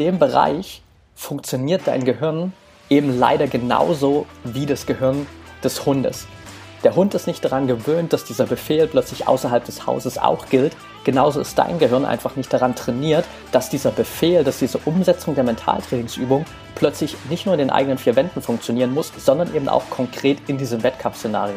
dem Bereich funktioniert dein Gehirn eben leider genauso wie das Gehirn des Hundes. Der Hund ist nicht daran gewöhnt, dass dieser Befehl plötzlich außerhalb des Hauses auch gilt. Genauso ist dein Gehirn einfach nicht daran trainiert, dass dieser Befehl, dass diese Umsetzung der Mentaltrainingsübung plötzlich nicht nur in den eigenen vier Wänden funktionieren muss, sondern eben auch konkret in diesem Wettkampfszenario.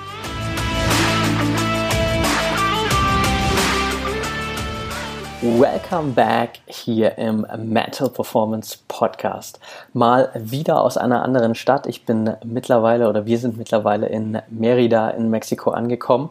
Welcome back hier im Mental Performance Podcast. Mal wieder aus einer anderen Stadt. Ich bin mittlerweile oder wir sind mittlerweile in Merida in Mexiko angekommen.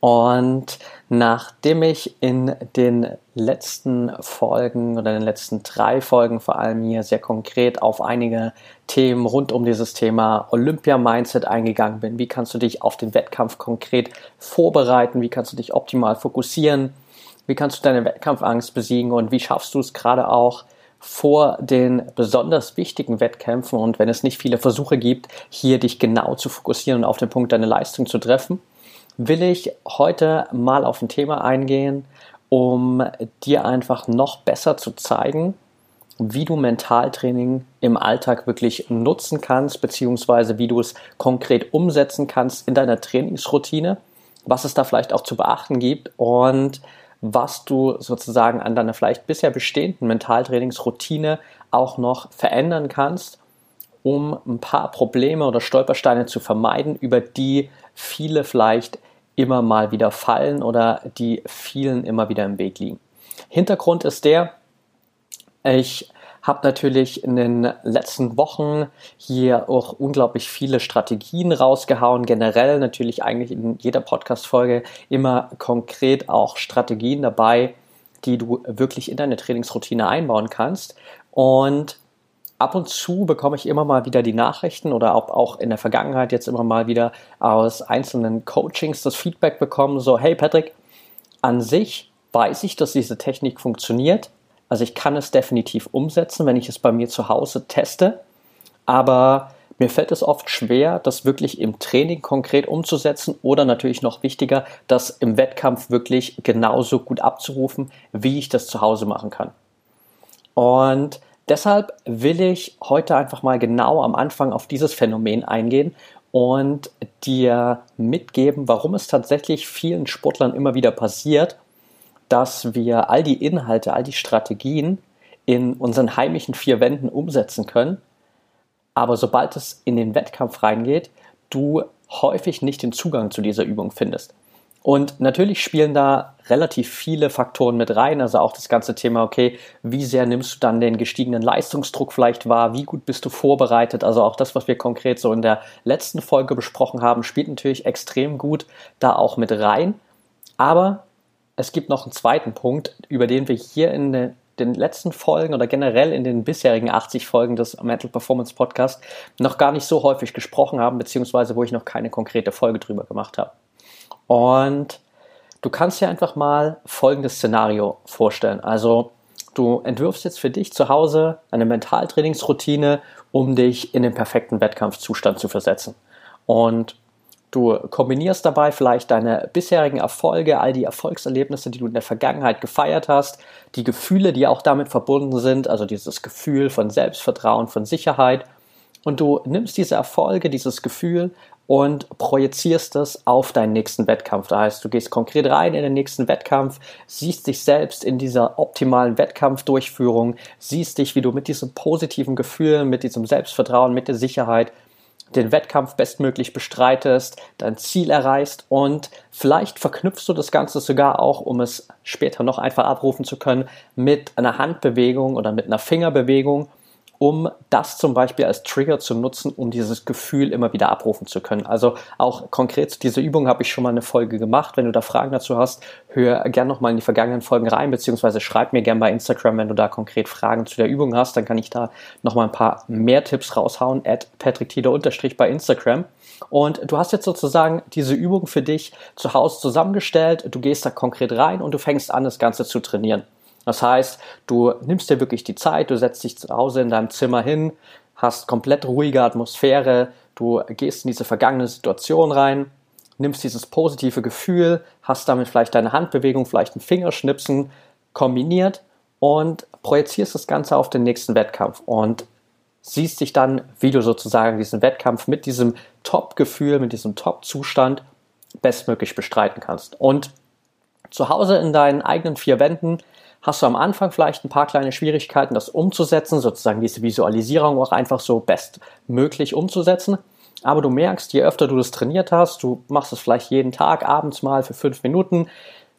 Und nachdem ich in den letzten Folgen oder in den letzten drei Folgen vor allem hier sehr konkret auf einige Themen rund um dieses Thema Olympia-Mindset eingegangen bin, wie kannst du dich auf den Wettkampf konkret vorbereiten, wie kannst du dich optimal fokussieren, wie kannst du deine Wettkampfangst besiegen und wie schaffst du es gerade auch vor den besonders wichtigen Wettkämpfen und wenn es nicht viele Versuche gibt, hier dich genau zu fokussieren und auf den Punkt deine Leistung zu treffen, will ich heute mal auf ein Thema eingehen, um dir einfach noch besser zu zeigen, wie du Mentaltraining im Alltag wirklich nutzen kannst, beziehungsweise wie du es konkret umsetzen kannst in deiner Trainingsroutine, was es da vielleicht auch zu beachten gibt und was du sozusagen an deiner vielleicht bisher bestehenden Mentaltrainingsroutine auch noch verändern kannst, um ein paar Probleme oder Stolpersteine zu vermeiden, über die viele vielleicht immer mal wieder fallen oder die vielen immer wieder im Weg liegen. Hintergrund ist der, ich habe natürlich in den letzten Wochen hier auch unglaublich viele Strategien rausgehauen. Generell natürlich eigentlich in jeder Podcast-Folge immer konkret auch Strategien dabei, die du wirklich in deine Trainingsroutine einbauen kannst. Und ab und zu bekomme ich immer mal wieder die Nachrichten oder auch, auch in der Vergangenheit jetzt immer mal wieder aus einzelnen Coachings das Feedback bekommen, so, hey Patrick, an sich weiß ich, dass diese Technik funktioniert, also ich kann es definitiv umsetzen, wenn ich es bei mir zu Hause teste, aber mir fällt es oft schwer, das wirklich im Training konkret umzusetzen oder natürlich noch wichtiger, das im Wettkampf wirklich genauso gut abzurufen, wie ich das zu Hause machen kann. Und deshalb will ich heute einfach mal genau am Anfang auf dieses Phänomen eingehen und dir mitgeben, warum es tatsächlich vielen Sportlern immer wieder passiert dass wir all die Inhalte, all die Strategien in unseren heimischen vier Wänden umsetzen können. Aber sobald es in den Wettkampf reingeht, du häufig nicht den Zugang zu dieser Übung findest. Und natürlich spielen da relativ viele Faktoren mit rein, also auch das ganze Thema, okay, wie sehr nimmst du dann den gestiegenen Leistungsdruck vielleicht wahr, wie gut bist du vorbereitet, also auch das, was wir konkret so in der letzten Folge besprochen haben, spielt natürlich extrem gut da auch mit rein. Aber es gibt noch einen zweiten Punkt, über den wir hier in den letzten Folgen oder generell in den bisherigen 80 Folgen des Mental Performance Podcast noch gar nicht so häufig gesprochen haben, beziehungsweise wo ich noch keine konkrete Folge drüber gemacht habe. Und du kannst dir einfach mal folgendes Szenario vorstellen. Also du entwirfst jetzt für dich zu Hause eine Mentaltrainingsroutine, um dich in den perfekten Wettkampfzustand zu versetzen. Und Du kombinierst dabei vielleicht deine bisherigen Erfolge, all die Erfolgserlebnisse, die du in der Vergangenheit gefeiert hast, die Gefühle, die auch damit verbunden sind, also dieses Gefühl von Selbstvertrauen, von Sicherheit. Und du nimmst diese Erfolge, dieses Gefühl und projizierst es auf deinen nächsten Wettkampf. Das heißt, du gehst konkret rein in den nächsten Wettkampf, siehst dich selbst in dieser optimalen Wettkampfdurchführung, siehst dich, wie du mit diesem positiven Gefühl, mit diesem Selbstvertrauen, mit der Sicherheit den Wettkampf bestmöglich bestreitest, dein Ziel erreichst und vielleicht verknüpfst du das Ganze sogar auch, um es später noch einfach abrufen zu können, mit einer Handbewegung oder mit einer Fingerbewegung, um das zum Beispiel als Trigger zu nutzen, um dieses Gefühl immer wieder abrufen zu können. Also auch konkret zu dieser Übung habe ich schon mal eine Folge gemacht. Wenn du da Fragen dazu hast, hör gerne nochmal in die vergangenen Folgen rein, beziehungsweise schreib mir gerne bei Instagram, wenn du da konkret Fragen zu der Übung hast, dann kann ich da nochmal ein paar mehr Tipps raushauen, at unterstrich bei Instagram. Und du hast jetzt sozusagen diese Übung für dich zu Hause zusammengestellt, du gehst da konkret rein und du fängst an, das Ganze zu trainieren. Das heißt, du nimmst dir wirklich die Zeit, du setzt dich zu Hause in deinem Zimmer hin, hast komplett ruhige Atmosphäre, du gehst in diese vergangene Situation rein, nimmst dieses positive Gefühl, hast damit vielleicht deine Handbewegung, vielleicht ein Fingerschnipsen kombiniert und projizierst das Ganze auf den nächsten Wettkampf und siehst dich dann, wie du sozusagen diesen Wettkampf mit diesem Top-Gefühl, mit diesem Top-Zustand bestmöglich bestreiten kannst. Und zu Hause in deinen eigenen vier Wänden hast du am Anfang vielleicht ein paar kleine Schwierigkeiten, das umzusetzen, sozusagen diese Visualisierung auch einfach so bestmöglich umzusetzen. Aber du merkst, je öfter du das trainiert hast, du machst es vielleicht jeden Tag abends mal für fünf Minuten,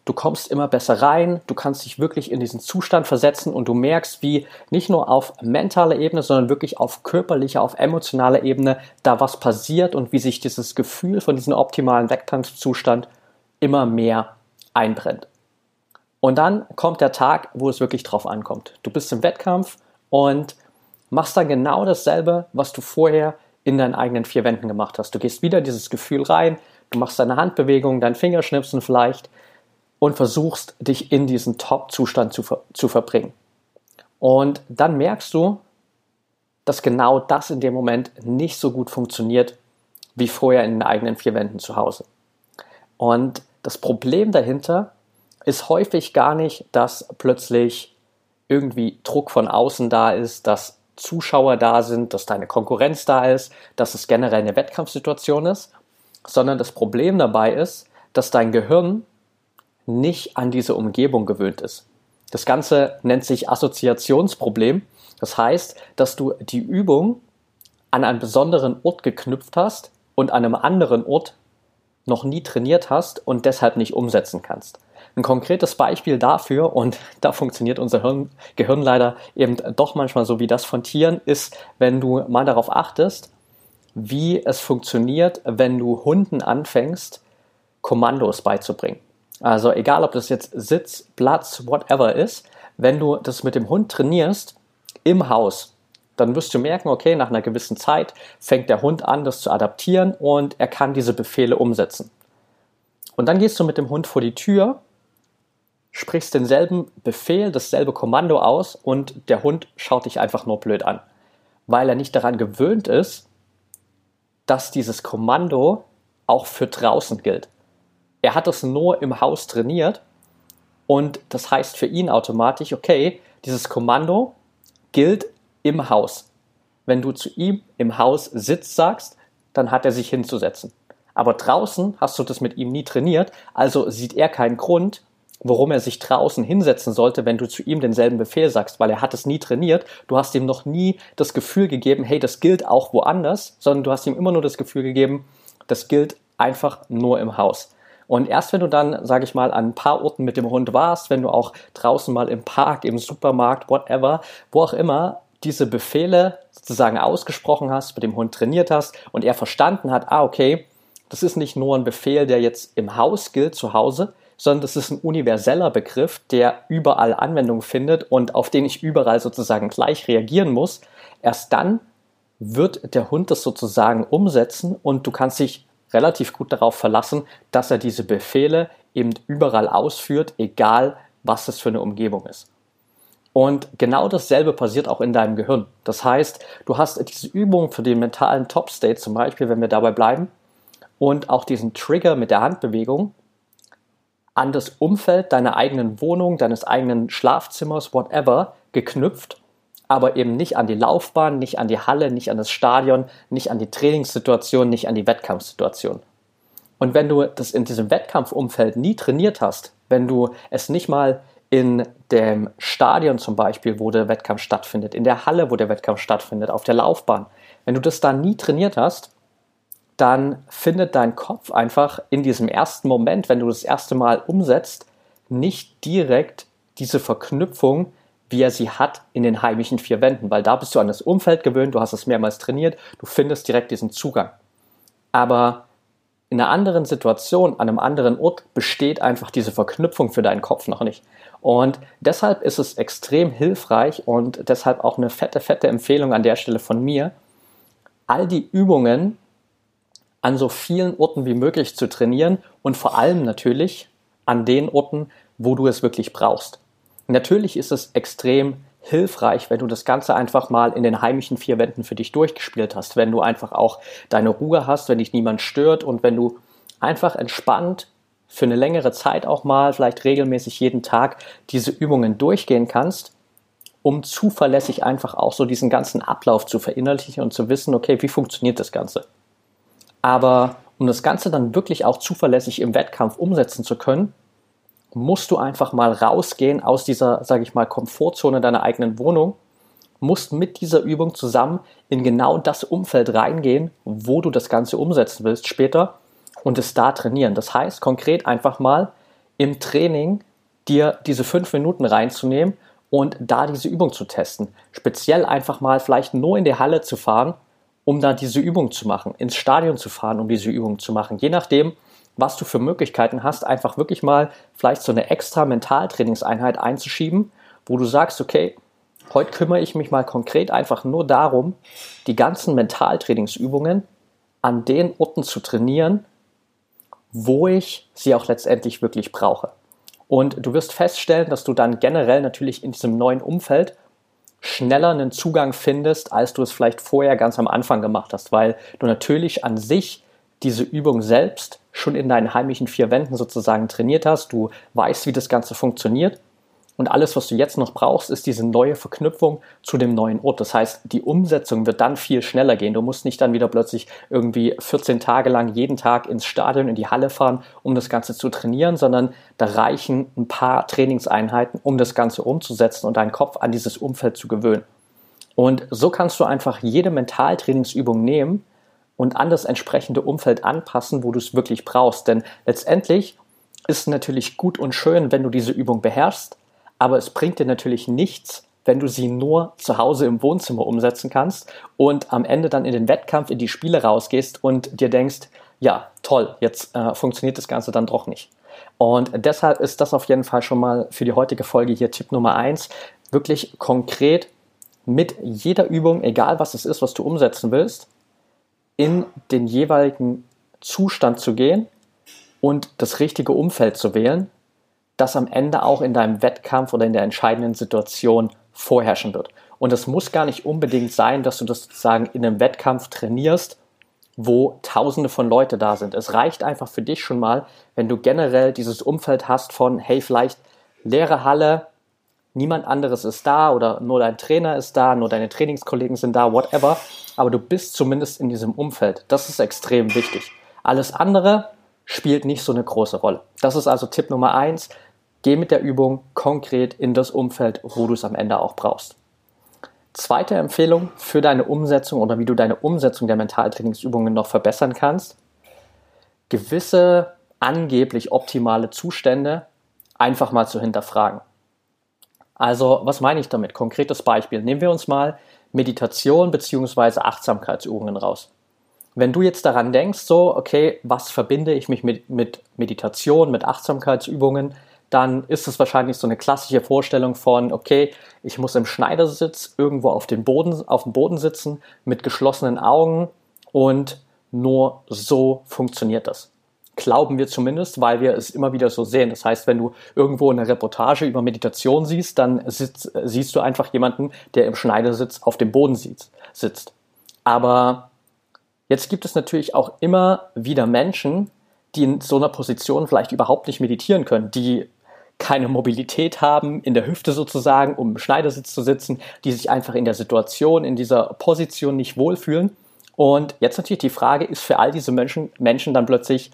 du kommst immer besser rein, du kannst dich wirklich in diesen Zustand versetzen und du merkst, wie nicht nur auf mentaler Ebene, sondern wirklich auf körperlicher, auf emotionaler Ebene da was passiert und wie sich dieses Gefühl von diesem optimalen Wettkampfzustand immer mehr einbrennt. Und dann kommt der Tag, wo es wirklich drauf ankommt. Du bist im Wettkampf und machst dann genau dasselbe, was du vorher in deinen eigenen vier Wänden gemacht hast. Du gehst wieder dieses Gefühl rein, du machst deine Handbewegung, dein Fingerschnipsen vielleicht und versuchst, dich in diesen Top-Zustand zu, ver zu verbringen. Und dann merkst du, dass genau das in dem Moment nicht so gut funktioniert wie vorher in den eigenen vier Wänden zu Hause. Und das Problem dahinter ist häufig gar nicht, dass plötzlich irgendwie Druck von außen da ist, dass Zuschauer da sind, dass deine Konkurrenz da ist, dass es generell eine Wettkampfsituation ist, sondern das Problem dabei ist, dass dein Gehirn nicht an diese Umgebung gewöhnt ist. Das Ganze nennt sich Assoziationsproblem. Das heißt, dass du die Übung an einen besonderen Ort geknüpft hast und an einem anderen Ort noch nie trainiert hast und deshalb nicht umsetzen kannst. Ein konkretes Beispiel dafür, und da funktioniert unser Hirn, Gehirn leider eben doch manchmal so wie das von Tieren, ist, wenn du mal darauf achtest, wie es funktioniert, wenn du Hunden anfängst, Kommandos beizubringen. Also egal, ob das jetzt Sitz, Platz, whatever ist, wenn du das mit dem Hund trainierst im Haus, dann wirst du merken, okay, nach einer gewissen Zeit fängt der Hund an, das zu adaptieren und er kann diese Befehle umsetzen. Und dann gehst du mit dem Hund vor die Tür sprichst denselben Befehl, dasselbe Kommando aus und der Hund schaut dich einfach nur blöd an, weil er nicht daran gewöhnt ist, dass dieses Kommando auch für draußen gilt. Er hat es nur im Haus trainiert und das heißt für ihn automatisch, okay, dieses Kommando gilt im Haus. Wenn du zu ihm im Haus Sitz sagst, dann hat er sich hinzusetzen. Aber draußen hast du das mit ihm nie trainiert, also sieht er keinen Grund, worum er sich draußen hinsetzen sollte, wenn du zu ihm denselben Befehl sagst, weil er hat es nie trainiert. Du hast ihm noch nie das Gefühl gegeben, hey, das gilt auch woanders, sondern du hast ihm immer nur das Gefühl gegeben, das gilt einfach nur im Haus. Und erst wenn du dann, sage ich mal, an ein paar Orten mit dem Hund warst, wenn du auch draußen mal im Park, im Supermarkt, whatever, wo auch immer, diese Befehle sozusagen ausgesprochen hast, mit dem Hund trainiert hast und er verstanden hat, ah, okay, das ist nicht nur ein Befehl, der jetzt im Haus gilt, zu Hause, sondern das ist ein universeller Begriff, der überall Anwendung findet und auf den ich überall sozusagen gleich reagieren muss. Erst dann wird der Hund das sozusagen umsetzen und du kannst dich relativ gut darauf verlassen, dass er diese Befehle eben überall ausführt, egal was es für eine Umgebung ist. Und genau dasselbe passiert auch in deinem Gehirn. Das heißt, du hast diese Übung für den mentalen Top-State zum Beispiel, wenn wir dabei bleiben, und auch diesen Trigger mit der Handbewegung, an das Umfeld deiner eigenen Wohnung, deines eigenen Schlafzimmers, whatever, geknüpft, aber eben nicht an die Laufbahn, nicht an die Halle, nicht an das Stadion, nicht an die Trainingssituation, nicht an die Wettkampfsituation. Und wenn du das in diesem Wettkampfumfeld nie trainiert hast, wenn du es nicht mal in dem Stadion zum Beispiel, wo der Wettkampf stattfindet, in der Halle, wo der Wettkampf stattfindet, auf der Laufbahn, wenn du das da nie trainiert hast, dann findet dein Kopf einfach in diesem ersten Moment, wenn du das erste Mal umsetzt, nicht direkt diese Verknüpfung, wie er sie hat in den heimischen vier Wänden, weil da bist du an das Umfeld gewöhnt, du hast es mehrmals trainiert, du findest direkt diesen Zugang. Aber in einer anderen Situation, an einem anderen Ort besteht einfach diese Verknüpfung für deinen Kopf noch nicht. Und deshalb ist es extrem hilfreich und deshalb auch eine fette, fette Empfehlung an der Stelle von mir, all die Übungen an so vielen Orten wie möglich zu trainieren und vor allem natürlich an den Orten, wo du es wirklich brauchst. Natürlich ist es extrem hilfreich, wenn du das Ganze einfach mal in den heimischen vier Wänden für dich durchgespielt hast, wenn du einfach auch deine Ruhe hast, wenn dich niemand stört und wenn du einfach entspannt für eine längere Zeit auch mal, vielleicht regelmäßig jeden Tag, diese Übungen durchgehen kannst, um zuverlässig einfach auch so diesen ganzen Ablauf zu verinnerlichen und zu wissen, okay, wie funktioniert das Ganze. Aber um das Ganze dann wirklich auch zuverlässig im Wettkampf umsetzen zu können, musst du einfach mal rausgehen aus dieser, sage ich mal, Komfortzone deiner eigenen Wohnung, musst mit dieser Übung zusammen in genau das Umfeld reingehen, wo du das Ganze umsetzen willst später und es da trainieren. Das heißt, konkret einfach mal im Training dir diese fünf Minuten reinzunehmen und da diese Übung zu testen. Speziell einfach mal vielleicht nur in die Halle zu fahren, um da diese Übung zu machen, ins Stadion zu fahren, um diese Übung zu machen. Je nachdem, was du für Möglichkeiten hast, einfach wirklich mal vielleicht so eine extra Mentaltrainingseinheit einzuschieben, wo du sagst, okay, heute kümmere ich mich mal konkret einfach nur darum, die ganzen Mentaltrainingsübungen an den Orten zu trainieren, wo ich sie auch letztendlich wirklich brauche. Und du wirst feststellen, dass du dann generell natürlich in diesem neuen Umfeld schneller einen Zugang findest, als du es vielleicht vorher ganz am Anfang gemacht hast, weil du natürlich an sich diese Übung selbst schon in deinen heimischen vier Wänden sozusagen trainiert hast, du weißt, wie das Ganze funktioniert und alles, was du jetzt noch brauchst, ist diese neue Verknüpfung zu dem neuen Ort. Das heißt, die Umsetzung wird dann viel schneller gehen. Du musst nicht dann wieder plötzlich irgendwie 14 Tage lang jeden Tag ins Stadion, in die Halle fahren, um das Ganze zu trainieren, sondern da reichen ein paar Trainingseinheiten, um das Ganze umzusetzen und deinen Kopf an dieses Umfeld zu gewöhnen. Und so kannst du einfach jede Mentaltrainingsübung nehmen und an das entsprechende Umfeld anpassen, wo du es wirklich brauchst. Denn letztendlich ist es natürlich gut und schön, wenn du diese Übung beherrschst, aber es bringt dir natürlich nichts, wenn du sie nur zu Hause im Wohnzimmer umsetzen kannst und am Ende dann in den Wettkampf, in die Spiele rausgehst und dir denkst, ja, toll, jetzt äh, funktioniert das Ganze dann doch nicht. Und deshalb ist das auf jeden Fall schon mal für die heutige Folge hier Tipp Nummer eins, wirklich konkret mit jeder Übung, egal was es ist, was du umsetzen willst, in den jeweiligen Zustand zu gehen und das richtige Umfeld zu wählen, das am Ende auch in deinem Wettkampf oder in der entscheidenden Situation vorherrschen wird. Und es muss gar nicht unbedingt sein, dass du das sozusagen in einem Wettkampf trainierst, wo tausende von Leute da sind. Es reicht einfach für dich schon mal, wenn du generell dieses Umfeld hast von, hey, vielleicht leere Halle, niemand anderes ist da oder nur dein Trainer ist da, nur deine Trainingskollegen sind da, whatever aber du bist zumindest in diesem Umfeld. Das ist extrem wichtig. Alles andere spielt nicht so eine große Rolle. Das ist also Tipp Nummer eins. Geh mit der Übung konkret in das Umfeld, wo du es am Ende auch brauchst. Zweite Empfehlung für deine Umsetzung oder wie du deine Umsetzung der Mentaltrainingsübungen noch verbessern kannst. Gewisse angeblich optimale Zustände einfach mal zu hinterfragen. Also, was meine ich damit? Konkretes Beispiel. Nehmen wir uns mal Meditation bzw. Achtsamkeitsübungen raus. Wenn du jetzt daran denkst, so, okay, was verbinde ich mich mit, mit Meditation, mit Achtsamkeitsübungen, dann ist es wahrscheinlich so eine klassische Vorstellung von, okay, ich muss im Schneidersitz irgendwo auf, den Boden, auf dem Boden sitzen mit geschlossenen Augen und nur so funktioniert das glauben wir zumindest, weil wir es immer wieder so sehen. Das heißt, wenn du irgendwo eine Reportage über Meditation siehst, dann sitzt, siehst du einfach jemanden, der im Schneidersitz auf dem Boden sitzt. Aber jetzt gibt es natürlich auch immer wieder Menschen, die in so einer Position vielleicht überhaupt nicht meditieren können, die keine Mobilität haben, in der Hüfte sozusagen, um im Schneidersitz zu sitzen, die sich einfach in der Situation, in dieser Position nicht wohlfühlen. Und jetzt natürlich die Frage, ist für all diese Menschen, Menschen dann plötzlich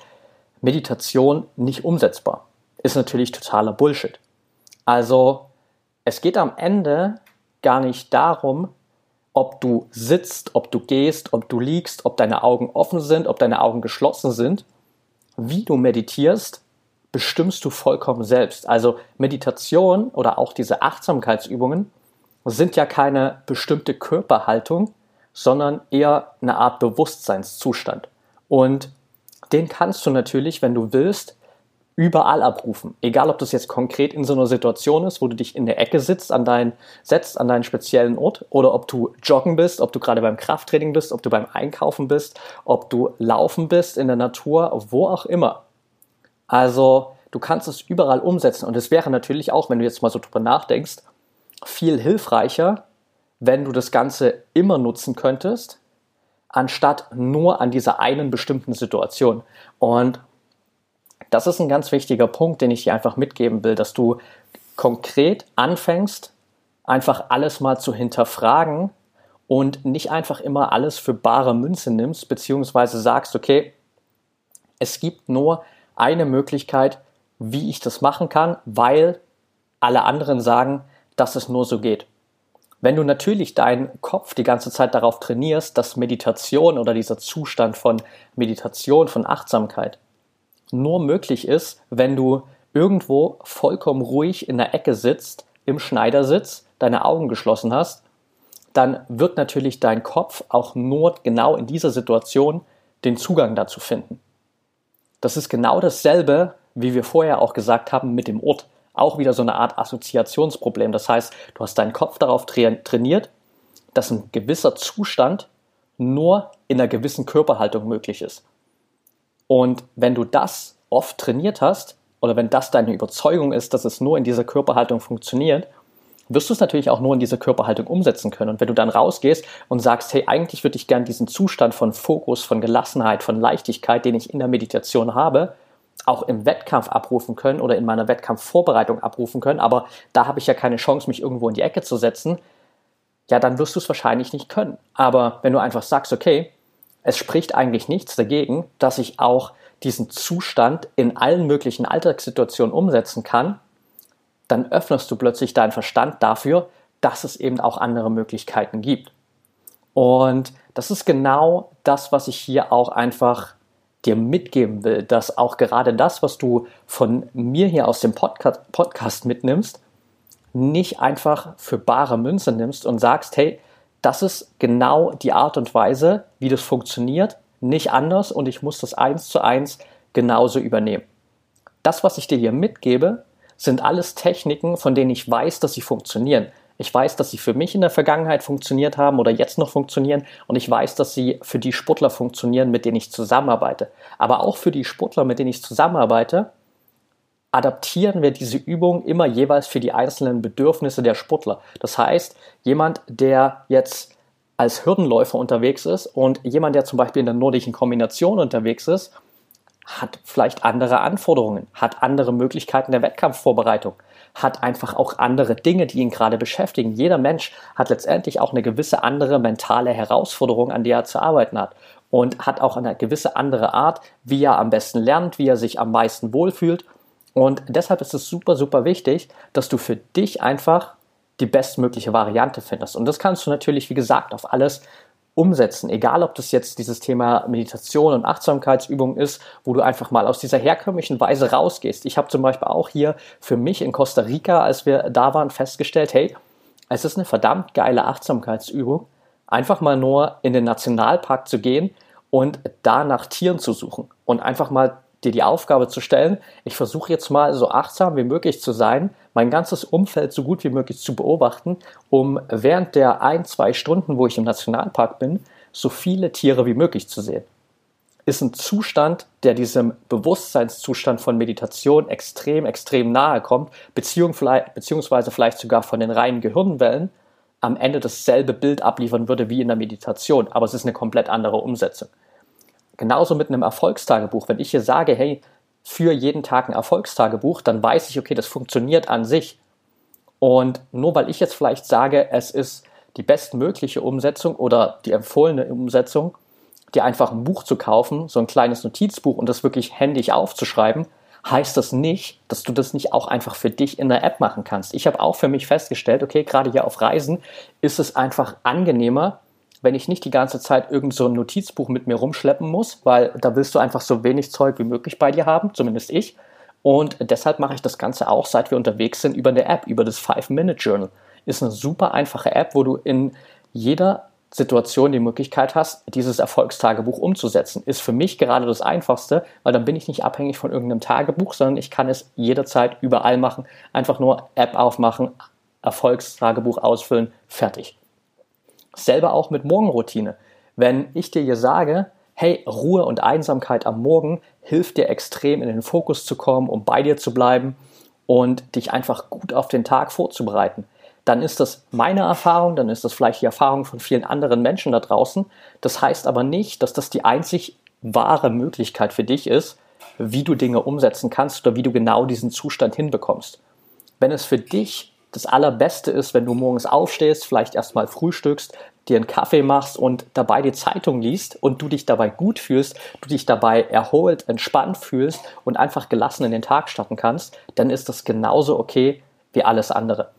Meditation nicht umsetzbar. Ist natürlich totaler Bullshit. Also es geht am Ende gar nicht darum, ob du sitzt, ob du gehst, ob du liegst, ob deine Augen offen sind, ob deine Augen geschlossen sind. Wie du meditierst, bestimmst du vollkommen selbst. Also Meditation oder auch diese Achtsamkeitsübungen sind ja keine bestimmte Körperhaltung, sondern eher eine Art Bewusstseinszustand. Und den kannst du natürlich, wenn du willst, überall abrufen. Egal, ob das jetzt konkret in so einer Situation ist, wo du dich in der Ecke sitzt, an dein, setzt an deinen speziellen Ort, oder ob du joggen bist, ob du gerade beim Krafttraining bist, ob du beim Einkaufen bist, ob du laufen bist in der Natur, wo auch immer. Also, du kannst es überall umsetzen. Und es wäre natürlich auch, wenn du jetzt mal so drüber nachdenkst, viel hilfreicher, wenn du das Ganze immer nutzen könntest, anstatt nur an dieser einen bestimmten Situation. Und das ist ein ganz wichtiger Punkt, den ich dir einfach mitgeben will, dass du konkret anfängst, einfach alles mal zu hinterfragen und nicht einfach immer alles für bare Münze nimmst, beziehungsweise sagst, okay, es gibt nur eine Möglichkeit, wie ich das machen kann, weil alle anderen sagen, dass es nur so geht. Wenn du natürlich deinen Kopf die ganze Zeit darauf trainierst, dass Meditation oder dieser Zustand von Meditation, von Achtsamkeit nur möglich ist, wenn du irgendwo vollkommen ruhig in der Ecke sitzt, im Schneidersitz, deine Augen geschlossen hast, dann wird natürlich dein Kopf auch nur genau in dieser Situation den Zugang dazu finden. Das ist genau dasselbe, wie wir vorher auch gesagt haben, mit dem Ort. Auch wieder so eine Art Assoziationsproblem. Das heißt, du hast deinen Kopf darauf trainiert, dass ein gewisser Zustand nur in einer gewissen Körperhaltung möglich ist. Und wenn du das oft trainiert hast, oder wenn das deine Überzeugung ist, dass es nur in dieser Körperhaltung funktioniert, wirst du es natürlich auch nur in dieser Körperhaltung umsetzen können. Und wenn du dann rausgehst und sagst, hey, eigentlich würde ich gern diesen Zustand von Fokus, von Gelassenheit, von Leichtigkeit, den ich in der Meditation habe, auch im Wettkampf abrufen können oder in meiner Wettkampfvorbereitung abrufen können, aber da habe ich ja keine Chance, mich irgendwo in die Ecke zu setzen, ja, dann wirst du es wahrscheinlich nicht können. Aber wenn du einfach sagst, okay, es spricht eigentlich nichts dagegen, dass ich auch diesen Zustand in allen möglichen Alltagssituationen umsetzen kann, dann öffnest du plötzlich deinen Verstand dafür, dass es eben auch andere Möglichkeiten gibt. Und das ist genau das, was ich hier auch einfach dir mitgeben will, dass auch gerade das, was du von mir hier aus dem Podcast, Podcast mitnimmst, nicht einfach für bare Münze nimmst und sagst, hey, das ist genau die Art und Weise, wie das funktioniert, nicht anders und ich muss das eins zu eins genauso übernehmen. Das, was ich dir hier mitgebe, sind alles Techniken, von denen ich weiß, dass sie funktionieren. Ich weiß, dass sie für mich in der Vergangenheit funktioniert haben oder jetzt noch funktionieren und ich weiß, dass sie für die Sportler funktionieren, mit denen ich zusammenarbeite. Aber auch für die Sportler, mit denen ich zusammenarbeite, adaptieren wir diese Übung immer jeweils für die einzelnen Bedürfnisse der Sportler. Das heißt, jemand, der jetzt als Hürdenläufer unterwegs ist und jemand, der zum Beispiel in der nordischen Kombination unterwegs ist, hat vielleicht andere Anforderungen, hat andere Möglichkeiten der Wettkampfvorbereitung, hat einfach auch andere Dinge, die ihn gerade beschäftigen. Jeder Mensch hat letztendlich auch eine gewisse andere mentale Herausforderung, an der er zu arbeiten hat und hat auch eine gewisse andere Art, wie er am besten lernt, wie er sich am meisten wohlfühlt und deshalb ist es super, super wichtig, dass du für dich einfach die bestmögliche Variante findest. Und das kannst du natürlich, wie gesagt, auf alles umsetzen. Egal, ob das jetzt dieses Thema Meditation und Achtsamkeitsübung ist, wo du einfach mal aus dieser herkömmlichen Weise rausgehst. Ich habe zum Beispiel auch hier für mich in Costa Rica, als wir da waren, festgestellt, hey, es ist eine verdammt geile Achtsamkeitsübung, einfach mal nur in den Nationalpark zu gehen und da nach Tieren zu suchen und einfach mal dir die Aufgabe zu stellen, ich versuche jetzt mal so achtsam wie möglich zu sein, mein ganzes Umfeld so gut wie möglich zu beobachten, um während der ein, zwei Stunden, wo ich im Nationalpark bin, so viele Tiere wie möglich zu sehen. Ist ein Zustand, der diesem Bewusstseinszustand von Meditation extrem, extrem nahe kommt, beziehungsweise vielleicht sogar von den reinen Gehirnwellen am Ende dasselbe Bild abliefern würde wie in der Meditation, aber es ist eine komplett andere Umsetzung. Genauso mit einem Erfolgstagebuch. Wenn ich hier sage, hey, für jeden Tag ein Erfolgstagebuch, dann weiß ich, okay, das funktioniert an sich. Und nur weil ich jetzt vielleicht sage, es ist die bestmögliche Umsetzung oder die empfohlene Umsetzung, dir einfach ein Buch zu kaufen, so ein kleines Notizbuch und das wirklich händisch aufzuschreiben, heißt das nicht, dass du das nicht auch einfach für dich in der App machen kannst. Ich habe auch für mich festgestellt, okay, gerade hier auf Reisen ist es einfach angenehmer, wenn ich nicht die ganze Zeit irgend so ein Notizbuch mit mir rumschleppen muss, weil da willst du einfach so wenig Zeug wie möglich bei dir haben, zumindest ich. Und deshalb mache ich das Ganze auch, seit wir unterwegs sind, über eine App, über das Five-Minute-Journal. Ist eine super einfache App, wo du in jeder Situation die Möglichkeit hast, dieses Erfolgstagebuch umzusetzen. Ist für mich gerade das Einfachste, weil dann bin ich nicht abhängig von irgendeinem Tagebuch, sondern ich kann es jederzeit überall machen. Einfach nur App aufmachen, Erfolgstagebuch ausfüllen, fertig. Selber auch mit Morgenroutine. Wenn ich dir hier sage, hey, Ruhe und Einsamkeit am Morgen hilft dir extrem in den Fokus zu kommen, um bei dir zu bleiben und dich einfach gut auf den Tag vorzubereiten dann ist das meine Erfahrung, dann ist das vielleicht die Erfahrung von vielen anderen Menschen da draußen. Das heißt aber nicht, dass das die einzig wahre Möglichkeit für dich ist, wie du Dinge umsetzen kannst oder wie du genau diesen Zustand hinbekommst. Wenn es für dich das Allerbeste ist, wenn du morgens aufstehst, vielleicht erstmal frühstückst, dir einen Kaffee machst und dabei die Zeitung liest und du dich dabei gut fühlst, du dich dabei erholt, entspannt fühlst und einfach gelassen in den Tag starten kannst, dann ist das genauso okay wie alles andere.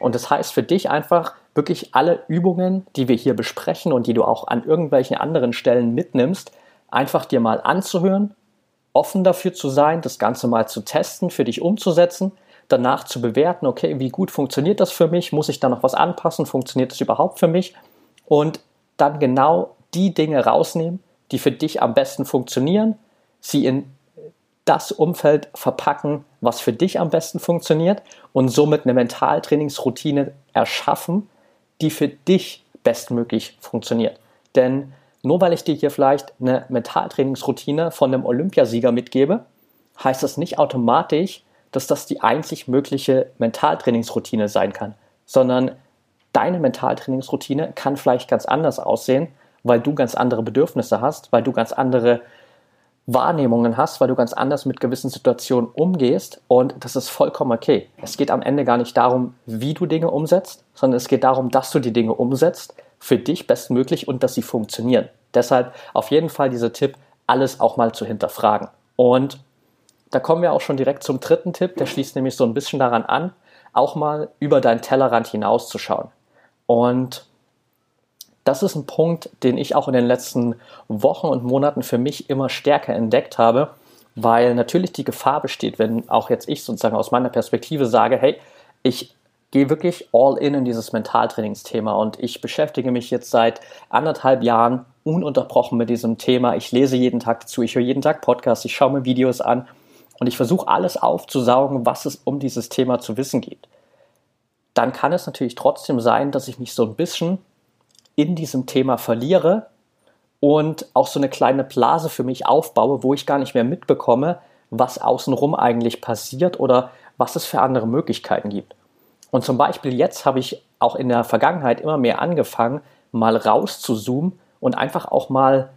Und das heißt für dich einfach wirklich alle Übungen, die wir hier besprechen und die du auch an irgendwelchen anderen Stellen mitnimmst, einfach dir mal anzuhören, offen dafür zu sein, das Ganze mal zu testen, für dich umzusetzen, danach zu bewerten, okay, wie gut funktioniert das für mich, muss ich da noch was anpassen, funktioniert das überhaupt für mich? Und dann genau die Dinge rausnehmen, die für dich am besten funktionieren, sie in das Umfeld verpacken, was für dich am besten funktioniert und somit eine Mentaltrainingsroutine erschaffen, die für dich bestmöglich funktioniert. Denn nur weil ich dir hier vielleicht eine Mentaltrainingsroutine von einem Olympiasieger mitgebe, heißt das nicht automatisch, dass das die einzig mögliche Mentaltrainingsroutine sein kann, sondern deine Mentaltrainingsroutine kann vielleicht ganz anders aussehen, weil du ganz andere Bedürfnisse hast, weil du ganz andere Wahrnehmungen hast, weil du ganz anders mit gewissen Situationen umgehst und das ist vollkommen okay. Es geht am Ende gar nicht darum, wie du Dinge umsetzt, sondern es geht darum, dass du die Dinge umsetzt, für dich bestmöglich und dass sie funktionieren. Deshalb auf jeden Fall dieser Tipp, alles auch mal zu hinterfragen. Und da kommen wir auch schon direkt zum dritten Tipp, der schließt nämlich so ein bisschen daran an, auch mal über deinen Tellerrand hinauszuschauen. Und das ist ein Punkt, den ich auch in den letzten Wochen und Monaten für mich immer stärker entdeckt habe, weil natürlich die Gefahr besteht, wenn auch jetzt ich sozusagen aus meiner Perspektive sage, hey, ich gehe wirklich all in in dieses Mentaltrainingsthema und ich beschäftige mich jetzt seit anderthalb Jahren ununterbrochen mit diesem Thema. Ich lese jeden Tag dazu, ich höre jeden Tag Podcasts, ich schaue mir Videos an und ich versuche alles aufzusaugen, was es um dieses Thema zu wissen gibt. Dann kann es natürlich trotzdem sein, dass ich mich so ein bisschen in diesem Thema verliere und auch so eine kleine Blase für mich aufbaue, wo ich gar nicht mehr mitbekomme, was außenrum eigentlich passiert oder was es für andere Möglichkeiten gibt. Und zum Beispiel jetzt habe ich auch in der Vergangenheit immer mehr angefangen, mal raus zu zoomen und einfach auch mal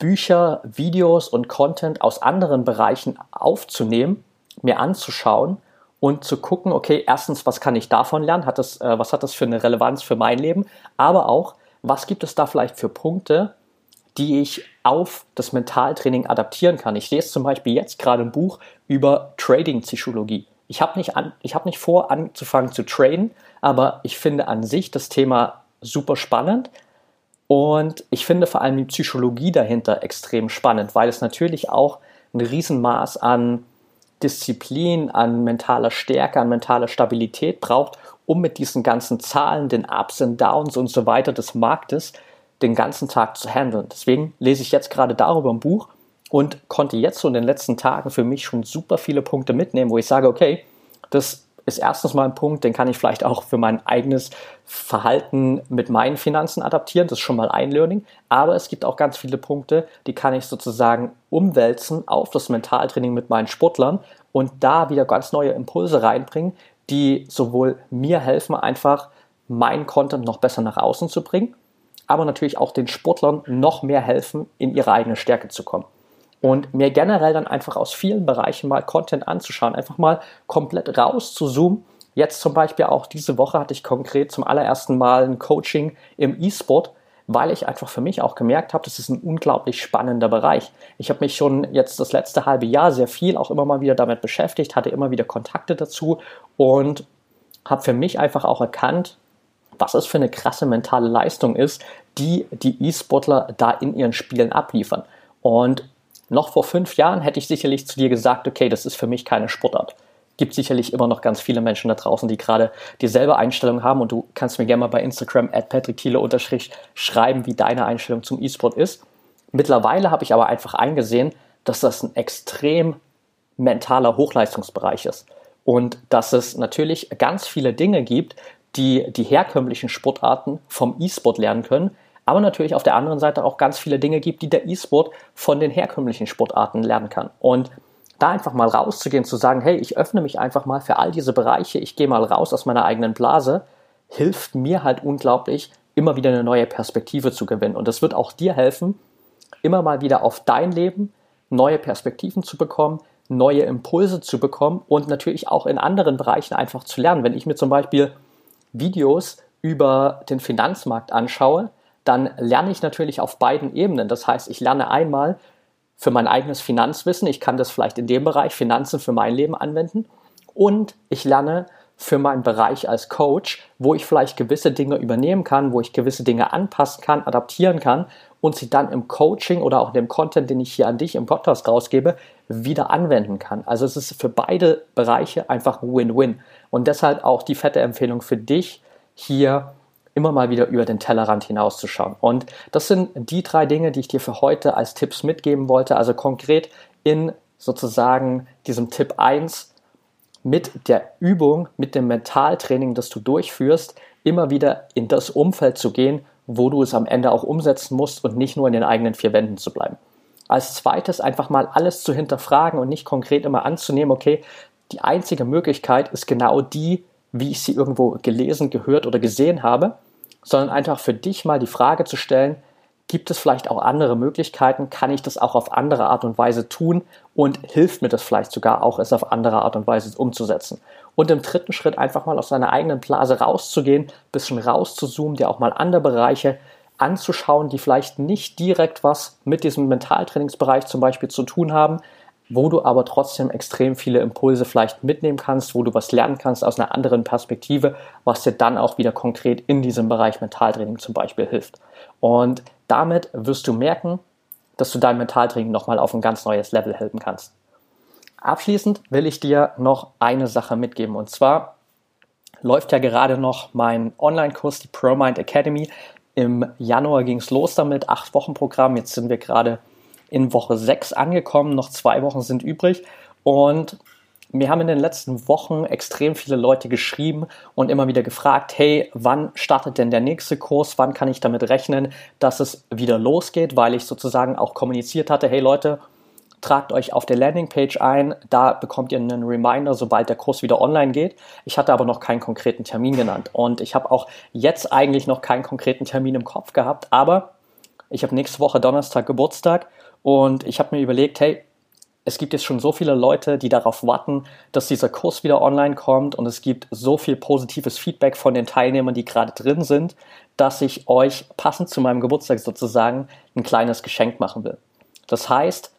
Bücher, Videos und Content aus anderen Bereichen aufzunehmen, mir anzuschauen und zu gucken, okay, erstens, was kann ich davon lernen? Hat das, äh, was hat das für eine Relevanz für mein Leben? Aber auch, was gibt es da vielleicht für Punkte, die ich auf das Mentaltraining adaptieren kann. Ich lese zum Beispiel jetzt gerade ein Buch über Trading-Psychologie. Ich habe nicht, hab nicht vor, anzufangen zu traden, aber ich finde an sich das Thema super spannend und ich finde vor allem die Psychologie dahinter extrem spannend, weil es natürlich auch ein Riesenmaß an Disziplin, an mentaler Stärke, an mentaler Stabilität braucht, um mit diesen ganzen Zahlen, den Ups und Downs und so weiter des Marktes den ganzen Tag zu handeln. Deswegen lese ich jetzt gerade darüber ein Buch und konnte jetzt so in den letzten Tagen für mich schon super viele Punkte mitnehmen, wo ich sage, okay, das ist erstens mal ein Punkt, den kann ich vielleicht auch für mein eigenes Verhalten mit meinen Finanzen adaptieren. Das ist schon mal ein Learning. Aber es gibt auch ganz viele Punkte, die kann ich sozusagen umwälzen auf das Mentaltraining mit meinen Sportlern und da wieder ganz neue Impulse reinbringen, die sowohl mir helfen, einfach meinen Content noch besser nach außen zu bringen, aber natürlich auch den Sportlern noch mehr helfen, in ihre eigene Stärke zu kommen. Und mir generell dann einfach aus vielen Bereichen mal Content anzuschauen, einfach mal komplett raus zu zoomen. Jetzt zum Beispiel auch diese Woche hatte ich konkret zum allerersten Mal ein Coaching im E-Sport, weil ich einfach für mich auch gemerkt habe, das ist ein unglaublich spannender Bereich. Ich habe mich schon jetzt das letzte halbe Jahr sehr viel auch immer mal wieder damit beschäftigt, hatte immer wieder Kontakte dazu und habe für mich einfach auch erkannt, was es für eine krasse mentale Leistung ist, die die E-Sportler da in ihren Spielen abliefern. Und Noch vor fünf Jahren hätte ich sicherlich zu dir gesagt, okay, das ist für mich keine Sportart. Gibt sicherlich immer noch ganz viele Menschen da draußen, die gerade dieselbe Einstellung haben und du kannst mir gerne mal bei Instagram at schreiben, wie deine Einstellung zum E-Sport ist. Mittlerweile habe ich aber einfach eingesehen, dass das ein extrem mentaler Hochleistungsbereich ist und dass es natürlich ganz viele Dinge gibt, die die herkömmlichen Sportarten vom E-Sport lernen können, aber natürlich auf der anderen Seite auch ganz viele Dinge gibt, die der E-Sport von den herkömmlichen Sportarten lernen kann. Und da einfach mal rauszugehen, zu sagen, hey, ich öffne mich einfach mal für all diese Bereiche, ich gehe mal raus aus meiner eigenen Blase, hilft mir halt unglaublich, immer wieder eine neue Perspektive zu gewinnen. Und das wird auch dir helfen, immer mal wieder auf dein Leben neue Perspektiven zu bekommen, neue Impulse zu bekommen und natürlich auch in anderen Bereichen einfach zu lernen. Wenn ich mir zum Beispiel Videos über den Finanzmarkt anschaue, dann lerne ich natürlich auf beiden Ebenen. Das heißt, ich lerne einmal für mein eigenes Finanzwissen, ich kann das vielleicht in dem Bereich Finanzen für mein Leben anwenden und ich lerne für meinen Bereich als Coach, wo ich vielleicht gewisse Dinge übernehmen kann, wo ich gewisse Dinge anpassen kann, adaptieren kann und sie dann im Coaching oder auch in dem Content, den ich hier an dich im Podcast rausgebe, wieder anwenden kann. Also es ist für beide Bereiche einfach Win-Win. Und deshalb auch die fette Empfehlung für dich, hier immer mal wieder über den Tellerrand hinauszuschauen. Und das sind die drei Dinge, die ich dir für heute als Tipps mitgeben wollte. Also konkret in sozusagen diesem Tipp 1 mit der Übung, mit dem Mentaltraining, das du durchführst, immer wieder in das Umfeld zu gehen, wo du es am Ende auch umsetzen musst und nicht nur in den eigenen vier Wänden zu bleiben. Als zweites einfach mal alles zu hinterfragen und nicht konkret immer anzunehmen, okay, die einzige Möglichkeit ist genau die, wie ich sie irgendwo gelesen, gehört oder gesehen habe, sondern einfach für dich mal die Frage zu stellen, Gibt es vielleicht auch andere Möglichkeiten? Kann ich das auch auf andere Art und Weise tun? Und hilft mir das vielleicht sogar auch, es auf andere Art und Weise umzusetzen? Und im dritten Schritt einfach mal aus seiner eigenen Blase rauszugehen, bisschen rauszuzoomen, dir auch mal andere Bereiche anzuschauen, die vielleicht nicht direkt was mit diesem Mentaltrainingsbereich zum Beispiel zu tun haben, wo du aber trotzdem extrem viele Impulse vielleicht mitnehmen kannst, wo du was lernen kannst aus einer anderen Perspektive, was dir dann auch wieder konkret in diesem Bereich Mentaltraining zum Beispiel hilft. Und damit wirst du merken, dass du dein Mentaltraining nochmal auf ein ganz neues Level helfen kannst. Abschließend will ich dir noch eine Sache mitgeben und zwar läuft ja gerade noch mein Online-Kurs, die ProMind Academy. Im Januar ging es los damit, acht Wochen Programm. Jetzt sind wir gerade in Woche 6 angekommen, noch zwei Wochen sind übrig und mir haben in den letzten Wochen extrem viele Leute geschrieben und immer wieder gefragt, hey, wann startet denn der nächste Kurs? Wann kann ich damit rechnen, dass es wieder losgeht? Weil ich sozusagen auch kommuniziert hatte, hey Leute, tragt euch auf der Landingpage ein, da bekommt ihr einen Reminder, sobald der Kurs wieder online geht. Ich hatte aber noch keinen konkreten Termin genannt und ich habe auch jetzt eigentlich noch keinen konkreten Termin im Kopf gehabt, aber ich habe nächste Woche Donnerstag Geburtstag und ich habe mir überlegt, hey, es gibt jetzt schon so viele Leute, die darauf warten, dass dieser Kurs wieder online kommt und es gibt so viel positives Feedback von den Teilnehmern, die gerade drin sind, dass ich euch passend zu meinem Geburtstag sozusagen ein kleines Geschenk machen will. Das heißt,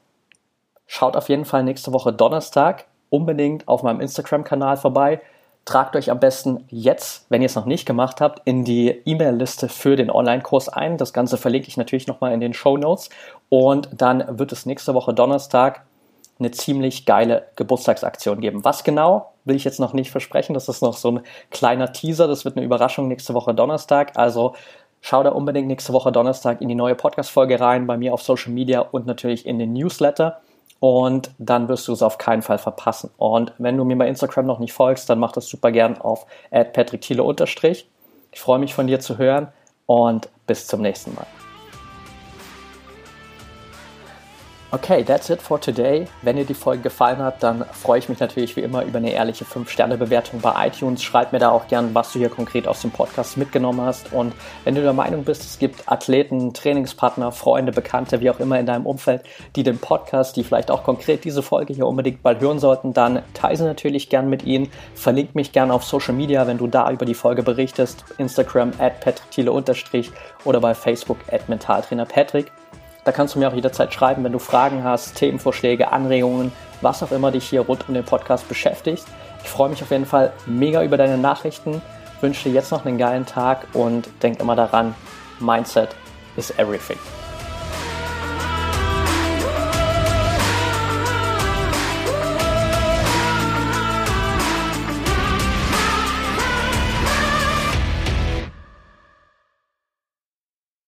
schaut auf jeden Fall nächste Woche Donnerstag unbedingt auf meinem Instagram-Kanal vorbei. Tragt euch am besten jetzt, wenn ihr es noch nicht gemacht habt, in die E-Mail-Liste für den Online-Kurs ein. Das Ganze verlinke ich natürlich nochmal in den Show Notes. Und dann wird es nächste Woche Donnerstag eine ziemlich geile Geburtstagsaktion geben. Was genau, will ich jetzt noch nicht versprechen. Das ist noch so ein kleiner Teaser. Das wird eine Überraschung nächste Woche Donnerstag. Also schau da unbedingt nächste Woche Donnerstag in die neue Podcast-Folge rein, bei mir auf Social Media und natürlich in den Newsletter und dann wirst du es auf keinen Fall verpassen. Und wenn du mir bei Instagram noch nicht folgst, dann mach das super gern auf patrickthiele Ich freue mich von dir zu hören und bis zum nächsten Mal. Okay, that's it for today. Wenn dir die Folge gefallen hat, dann freue ich mich natürlich wie immer über eine ehrliche 5-Sterne-Bewertung bei iTunes. Schreib mir da auch gern, was du hier konkret aus dem Podcast mitgenommen hast. Und wenn du der Meinung bist, es gibt Athleten, Trainingspartner, Freunde, Bekannte, wie auch immer in deinem Umfeld, die den Podcast, die vielleicht auch konkret diese Folge hier unbedingt bald hören sollten, dann teile sie natürlich gern mit ihnen. Verlink mich gern auf Social Media, wenn du da über die Folge berichtest. Instagram at patrickthiele oder bei Facebook at mentaltrainerpatrick. Da kannst du mir auch jederzeit schreiben, wenn du Fragen hast, Themenvorschläge, Anregungen, was auch immer dich hier rund um den Podcast beschäftigt. Ich freue mich auf jeden Fall mega über deine Nachrichten, wünsche dir jetzt noch einen geilen Tag und denk immer daran, Mindset is everything.